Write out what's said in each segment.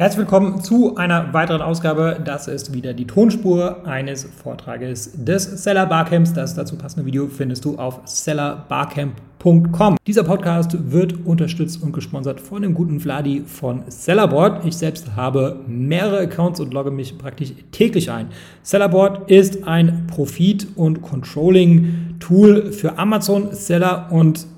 Herzlich willkommen zu einer weiteren Ausgabe. Das ist wieder die Tonspur eines Vortrages des Seller Barcamps. Das dazu passende Video findest du auf sellerbarcamp.com. Dieser Podcast wird unterstützt und gesponsert von dem guten Vladi von Sellerboard. Ich selbst habe mehrere Accounts und logge mich praktisch täglich ein. Sellerboard ist ein Profit- und Controlling-Tool für Amazon-Seller und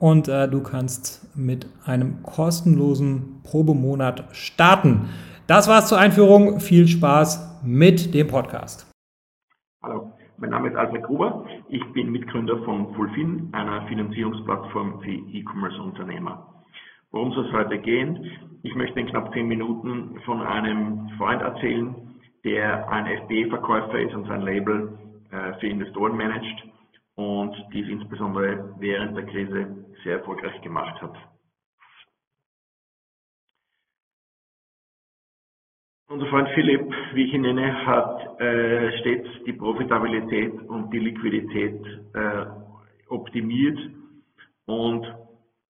und äh, du kannst mit einem kostenlosen Probemonat starten. Das war's zur Einführung. Viel Spaß mit dem Podcast. Hallo, mein Name ist Alfred Gruber. Ich bin Mitgründer von Fulfin, einer Finanzierungsplattform für E-Commerce-Unternehmer. Worum soll es heute gehen? Ich möchte in knapp zehn Minuten von einem Freund erzählen, der ein FBA-Verkäufer ist und sein Label äh, für Investoren managt und dies insbesondere während der Krise sehr erfolgreich gemacht hat. Unser Freund Philipp, wie ich ihn nenne, hat äh, stets die Profitabilität und die Liquidität äh, optimiert und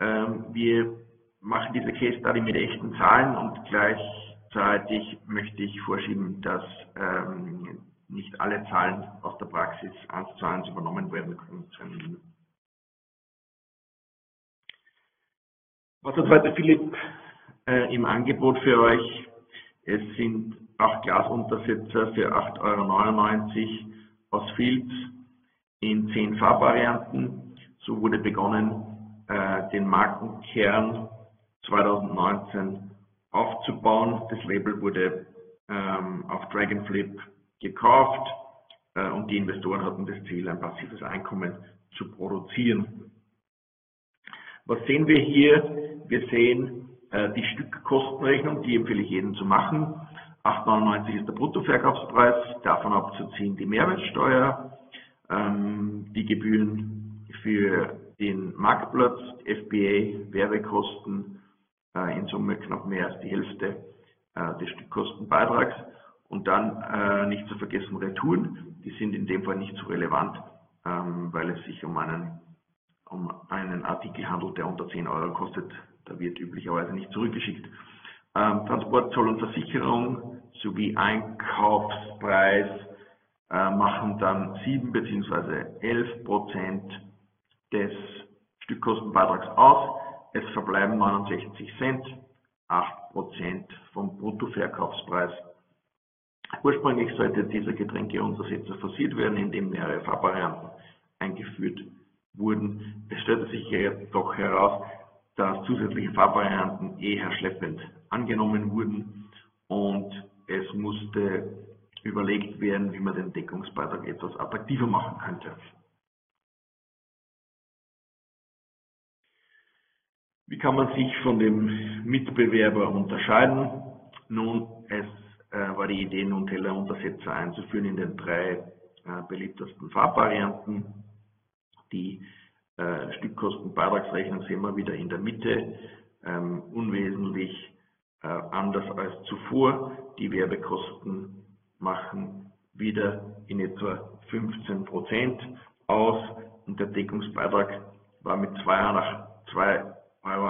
ähm, wir machen diese Case Study mit echten Zahlen und gleichzeitig möchte ich vorschieben, dass ähm, nicht alle Zahlen aus der Praxis eins zu eins übernommen werden können. Was hat heute Philipp äh, im Angebot für euch? Es sind acht Glasuntersetzer für 8,99 Euro aus Filz in zehn Farbvarianten. So wurde begonnen, äh, den Markenkern 2019 aufzubauen. Das Label wurde ähm, auf Dragonflip gekauft äh, und die Investoren hatten das Ziel, ein passives Einkommen zu produzieren. Was sehen wir hier? Wir sehen äh, die Stückkostenrechnung, die empfehle ich jedem zu machen. 8,99 ist der Bruttoverkaufspreis, davon abzuziehen die Mehrwertsteuer, ähm, die Gebühren für den Marktplatz, FBA, Werbekosten, äh, in Summe knapp mehr als die Hälfte äh, des Stückkostenbeitrags. Und dann äh, nicht zu vergessen Retouren, die sind in dem Fall nicht so relevant, ähm, weil es sich um einen, um einen Artikel handelt, der unter 10 Euro kostet. Da wird üblicherweise nicht zurückgeschickt. Ähm, Transport, Zoll und Versicherung sowie Einkaufspreis äh, machen dann 7 bzw. 11 Prozent des Stückkostenbeitrags aus. Es verbleiben 69 Cent, 8 Prozent vom Bruttoverkaufspreis Ursprünglich sollte dieser Getränkeuntersetzer forciert werden, indem mehrere Farbvarianten eingeführt wurden. Es stellte sich jedoch heraus, dass zusätzliche Farbvarianten eher schleppend angenommen wurden und es musste überlegt werden, wie man den Deckungsbeitrag etwas attraktiver machen könnte. Wie kann man sich von dem Mitbewerber unterscheiden? Nun, es war die Idee, Nutella-Untersetzer einzuführen in den drei äh, beliebtesten Farbvarianten. Die äh, Stückkostenbeitragsrechnung sehen wir wieder in der Mitte, ähm, unwesentlich äh, anders als zuvor. Die Werbekosten machen wieder in etwa 15 Prozent aus und der Deckungsbeitrag war mit 2,88 Euro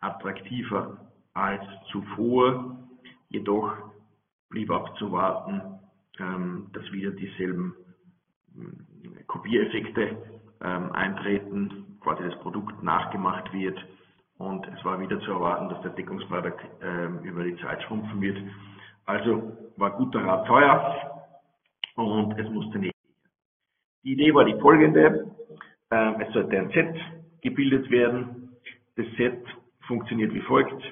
attraktiver als zuvor. Jedoch blieb abzuwarten, ähm, dass wieder dieselben äh, Kopiereffekte ähm, eintreten, quasi das Produkt nachgemacht wird und es war wieder zu erwarten, dass der Deckungsbeitrag ähm, über die Zeit schrumpfen wird. Also war guter Rat teuer und es musste nicht. Die Idee war die folgende. Es sollte ein Set gebildet werden. Das Set funktioniert wie folgt.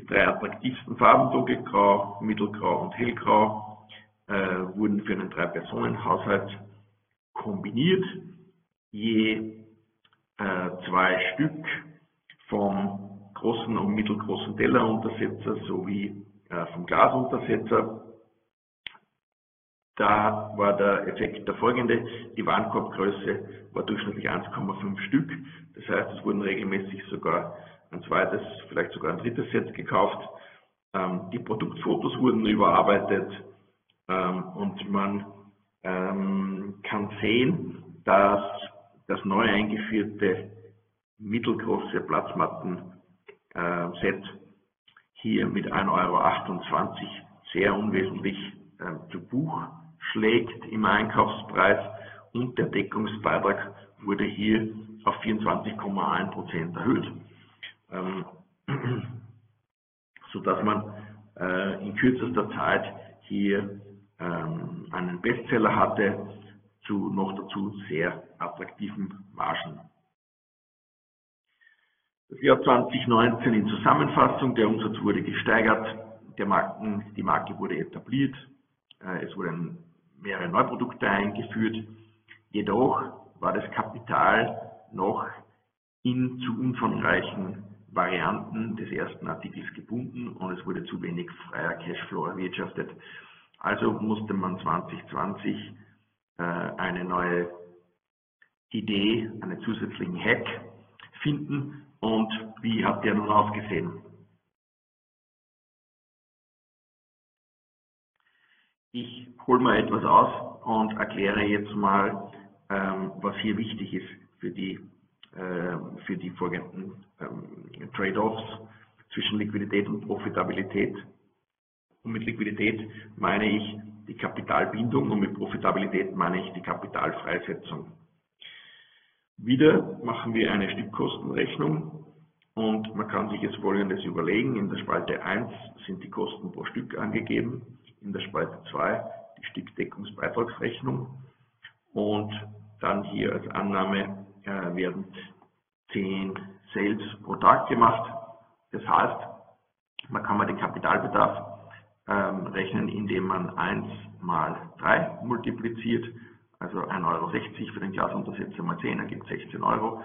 Die drei attraktivsten Farben, dunkelgrau, mittelgrau und hellgrau, äh, wurden für einen Drei-Personen-Haushalt kombiniert, je äh, zwei Stück vom großen und mittelgroßen Telleruntersetzer sowie äh, vom Glasuntersetzer. Da war der Effekt der folgende. Die Warenkorbgröße war durchschnittlich 1,5 Stück. Das heißt, es wurden regelmäßig sogar ein zweites, vielleicht sogar ein drittes Set gekauft. Ähm, die Produktfotos wurden überarbeitet ähm, und man ähm, kann sehen, dass das neu eingeführte mittelgroße Platzmatten-Set äh, hier mit 1,28 Euro sehr unwesentlich äh, zu Buch schlägt im Einkaufspreis und der Deckungsbeitrag wurde hier auf 24,1 Prozent erhöht, ähm, sodass man äh, in kürzester Zeit hier ähm, einen Bestseller hatte zu noch dazu sehr attraktiven Margen. Das Jahr 2019 in Zusammenfassung, der Umsatz wurde gesteigert, Marken, die Marke wurde etabliert, äh, es wurden mehrere Neuprodukte eingeführt, jedoch war das Kapital noch in zu umfangreichen Varianten des ersten Artikels gebunden und es wurde zu wenig freier Cashflow erwirtschaftet. Also musste man 2020 äh, eine neue Idee, einen zusätzlichen Hack finden. Und wie hat der nun ausgesehen? Ich hole mal etwas aus und erkläre jetzt mal, ähm, was hier wichtig ist für die, für die folgenden ähm, Trade-offs zwischen Liquidität und Profitabilität. Und mit Liquidität meine ich die Kapitalbindung und mit Profitabilität meine ich die Kapitalfreisetzung. Wieder machen wir eine Stückkostenrechnung und man kann sich jetzt folgendes überlegen. In der Spalte 1 sind die Kosten pro Stück angegeben, in der Spalte 2 die Stückdeckungsbeitragsrechnung und dann hier als Annahme äh, werden 10 Sales pro Tag gemacht. Das heißt, man kann mal den Kapitalbedarf ähm, rechnen, indem man 1 mal 3 multipliziert, also 1,60 Euro für den Glasuntersetzer mal 10 ergibt 16 Euro.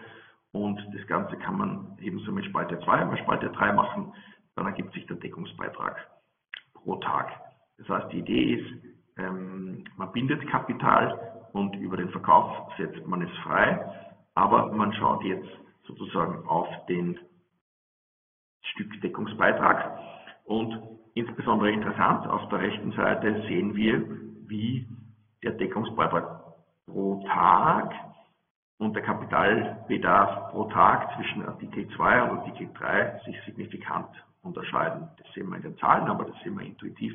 Und das Ganze kann man ebenso mit Spalte 2 mal Spalte 3 machen, dann ergibt sich der Deckungsbeitrag pro Tag. Das heißt, die Idee ist, ähm, man bindet Kapital und über den Verkauf setzt man es frei, aber man schaut jetzt sozusagen auf den Stückdeckungsbeitrag und Insbesondere interessant, auf der rechten Seite sehen wir, wie der Deckungsbeitrag pro Tag und der Kapitalbedarf pro Tag zwischen Artikel 2 und Artikel 3 sich signifikant unterscheiden. Das sehen wir in den Zahlen, aber das sehen wir intuitiv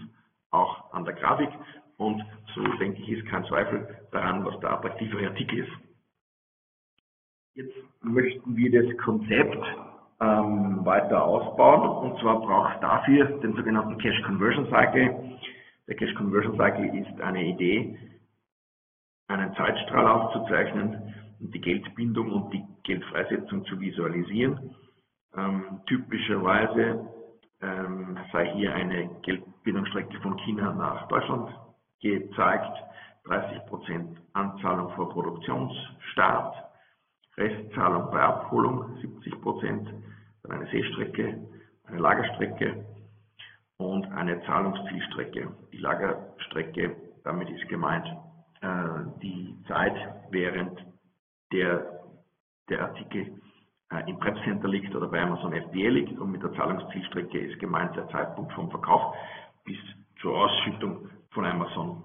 auch an der Grafik. Und so denke ich, ist kein Zweifel daran, was der attraktivere Artikel ist. Jetzt möchten wir das Konzept ähm, weiter ausbauen. Und zwar braucht es dafür den sogenannten Cash Conversion Cycle. Der Cash Conversion Cycle ist eine Idee, einen Zeitstrahl aufzuzeichnen und die Geldbindung und die Geldfreisetzung zu visualisieren. Ähm, typischerweise ähm, sei hier eine Geldbindungsstrecke von China nach Deutschland gezeigt, 30% Anzahlung vor Produktionsstart, Restzahlung bei Abholung 70 Prozent, dann eine Seestrecke, eine Lagerstrecke und eine Zahlungszielstrecke. Die Lagerstrecke, damit ist gemeint äh, die Zeit, während der, der Artikel äh, im Prep Center liegt oder bei Amazon FBA liegt und mit der Zahlungszielstrecke ist gemeint der Zeitpunkt vom Verkauf bis zur Ausschüttung von Amazon.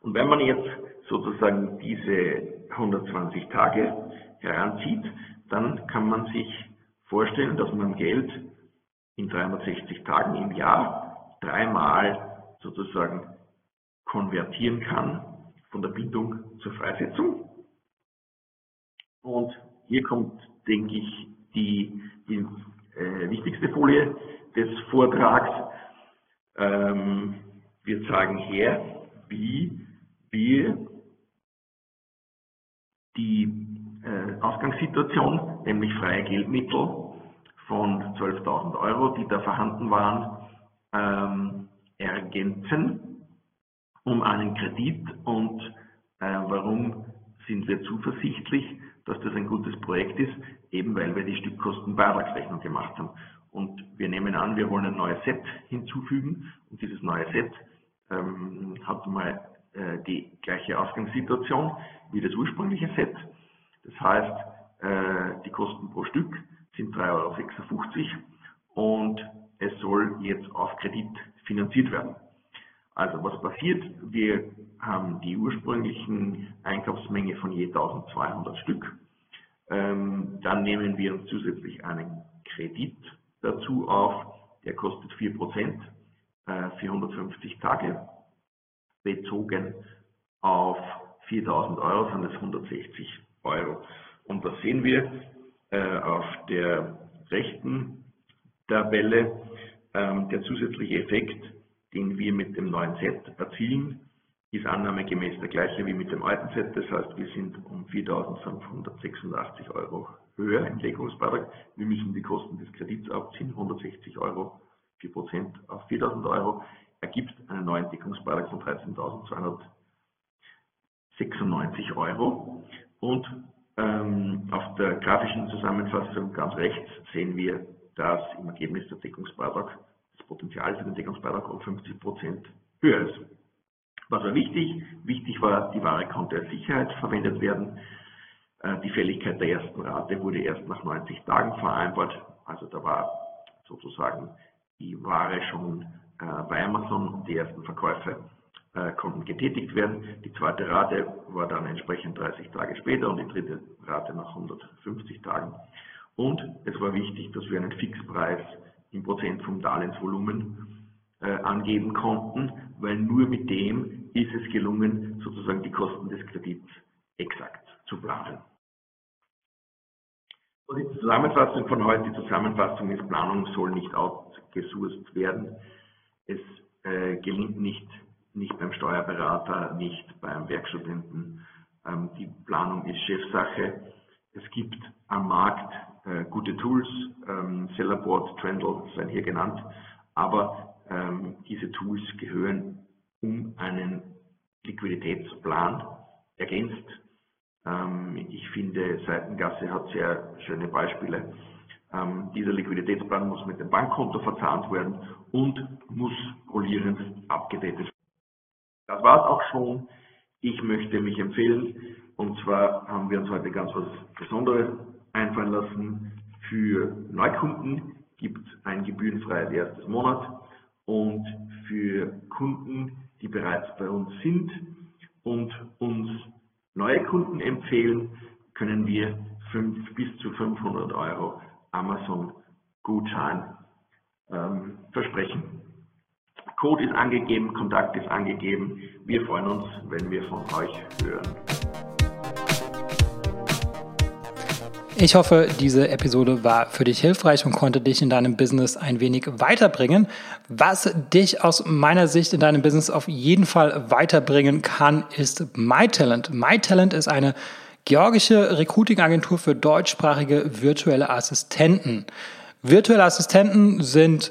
Und wenn man jetzt sozusagen diese 120 Tage heranzieht, dann kann man sich vorstellen, dass man Geld in 360 Tagen im Jahr dreimal sozusagen konvertieren kann von der Bindung zur Freisetzung. Und hier kommt, denke ich, die, die äh, wichtigste Folie des Vortrags. Ähm, wir zeigen her, wie wir die äh, Ausgangssituation, nämlich freie Geldmittel von 12.000 Euro, die da vorhanden waren, ähm, ergänzen um einen Kredit und Äh, warum sind wir zuversichtlich, dass das ein gutes Projekt ist? Eben weil wir die Stückkostenbeitragsrechnung gemacht haben. Und wir nehmen an, wir wollen ein neues Set hinzufügen und dieses neue Set ähm, hat mal äh, die gleiche Ausgangssituation wie das ursprüngliche Set. Das heißt, äh, die Kosten pro Stück sind 3,56 Euro und es soll jetzt auf Kredit finanziert werden. Also was passiert? Wir haben die ursprünglichen Einkaufsmenge von je 1200 Stück. Ähm, dann nehmen wir uns zusätzlich einen Kredit dazu auf, der kostet 4%, äh, 450 Tage. Bezogen auf 4000 Euro sind es 160 Euro. Und das sehen wir äh, auf der rechten Tabelle, ähm, der zusätzliche Effekt, den wir mit dem neuen Set erzielen, ist annahmegemäß der gleiche wie mit dem alten Set. Das heißt, wir sind um 4.586 Euro höher im Deckungsbeitrag. Wir müssen die Kosten des Kredits abziehen, 160 Euro, 4% auf 4.000 Euro, ergibt einen neuen Deckungsbeitrag von 13.296 Euro. Und ähm, auf der grafischen Zusammenfassung ganz rechts sehen wir, dass im Ergebnis der Deckungsbeitrag das Potenzial für den Deckungsbeitrag um 50% höher ist. Was war wichtig? Wichtig war, die Ware konnte als Sicherheit verwendet werden. Äh, die Fälligkeit der ersten Rate wurde erst nach 90 Tagen vereinbart. Also da war sozusagen die Ware schon äh, bei Amazon und die ersten Verkäufe konnten getätigt werden. Die zweite Rate war dann entsprechend 30 Tage später und die dritte Rate nach 150 Tagen. Und es war wichtig, dass wir einen Fixpreis im Prozent vom Darlehensvolumen äh, angeben konnten, weil nur mit dem ist es gelungen, sozusagen die Kosten des Kredits exakt zu planen. Und die Zusammenfassung von heute, die Zusammenfassung ist, Planung soll nicht outgesourced werden. Es äh, gelingt nicht, nicht beim Steuerberater, nicht beim Werkstudenten. Ähm, die Planung ist Chefsache. Es gibt am Markt äh, gute Tools, ähm, Sellerboard, Trendle seien hier genannt, aber ähm, diese Tools gehören um einen Liquiditätsplan ergänzt. Ähm, ich finde, Seitengasse hat sehr schöne Beispiele. Ähm, dieser Liquiditätsplan muss mit dem Bankkonto verzahnt werden und muss rollierend abgedatet werden. Das war es auch schon. Ich möchte mich empfehlen. Und zwar haben wir uns heute ganz was Besonderes einfallen lassen. Für Neukunden gibt es ein gebührenfreies erstes Monat und für Kunden, die bereits bei uns sind und uns neue Kunden empfehlen, können wir 5 bis zu 500 Euro Amazon-Gutschein ähm, versprechen. Code ist angegeben, Kontakt ist angegeben. Wir freuen uns, wenn wir von euch hören. Ich hoffe, diese Episode war für dich hilfreich und konnte dich in deinem Business ein wenig weiterbringen. Was dich aus meiner Sicht in deinem Business auf jeden Fall weiterbringen kann, ist MyTalent. MyTalent ist eine georgische Recruiting-Agentur für deutschsprachige virtuelle Assistenten. Virtuelle Assistenten sind